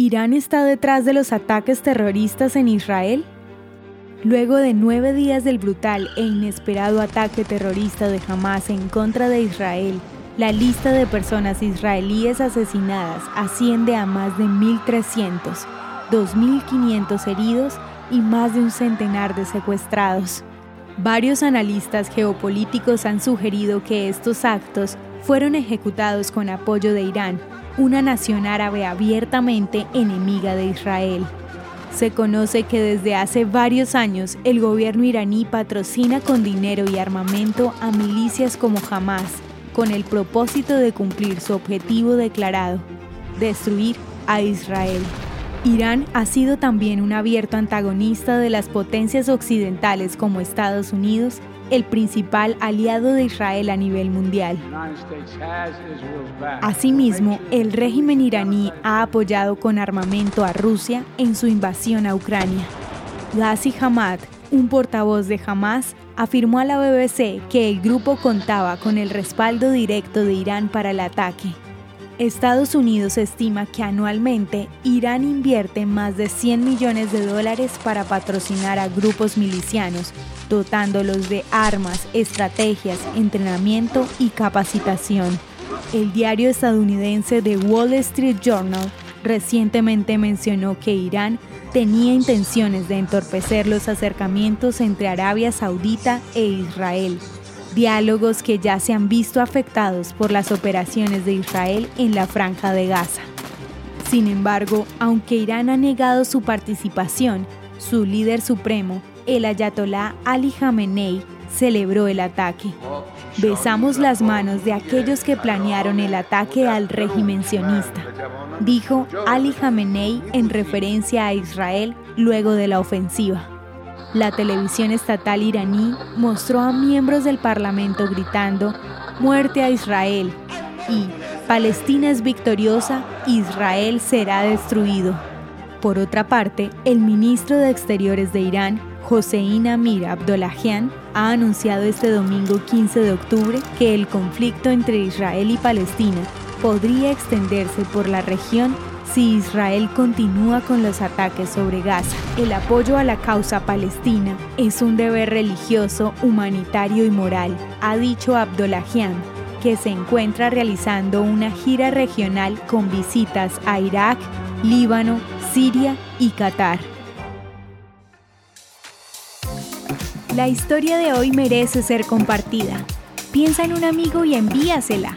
¿Irán está detrás de los ataques terroristas en Israel? Luego de nueve días del brutal e inesperado ataque terrorista de Hamas en contra de Israel, la lista de personas israelíes asesinadas asciende a más de 1.300, 2.500 heridos y más de un centenar de secuestrados. Varios analistas geopolíticos han sugerido que estos actos fueron ejecutados con apoyo de Irán, una nación árabe abiertamente enemiga de Israel. Se conoce que desde hace varios años el gobierno iraní patrocina con dinero y armamento a milicias como Hamas, con el propósito de cumplir su objetivo declarado, destruir a Israel. Irán ha sido también un abierto antagonista de las potencias occidentales como Estados Unidos el principal aliado de Israel a nivel mundial. Asimismo, el régimen iraní ha apoyado con armamento a Rusia en su invasión a Ucrania. Ghazi Hamad, un portavoz de Hamas, afirmó a la BBC que el grupo contaba con el respaldo directo de Irán para el ataque. Estados Unidos estima que anualmente Irán invierte más de 100 millones de dólares para patrocinar a grupos milicianos, dotándolos de armas, estrategias, entrenamiento y capacitación. El diario estadounidense The Wall Street Journal recientemente mencionó que Irán tenía intenciones de entorpecer los acercamientos entre Arabia Saudita e Israel diálogos que ya se han visto afectados por las operaciones de Israel en la franja de Gaza. Sin embargo, aunque Irán ha negado su participación, su líder supremo, el ayatolá Ali Khamenei, celebró el ataque. Besamos las manos de aquellos que planearon el ataque al régimen sionista, dijo Ali Khamenei en referencia a Israel luego de la ofensiva. La televisión estatal iraní mostró a miembros del Parlamento gritando Muerte a Israel y Palestina es victoriosa, Israel será destruido. Por otra parte, el ministro de Exteriores de Irán, Hossein Amir Abdollahian, ha anunciado este domingo 15 de octubre que el conflicto entre Israel y Palestina podría extenderse por la región si Israel continúa con los ataques sobre Gaza. El apoyo a la causa palestina es un deber religioso, humanitario y moral, ha dicho Abdollahian, que se encuentra realizando una gira regional con visitas a Irak, Líbano, Siria y Qatar. La historia de hoy merece ser compartida. Piensa en un amigo y envíasela.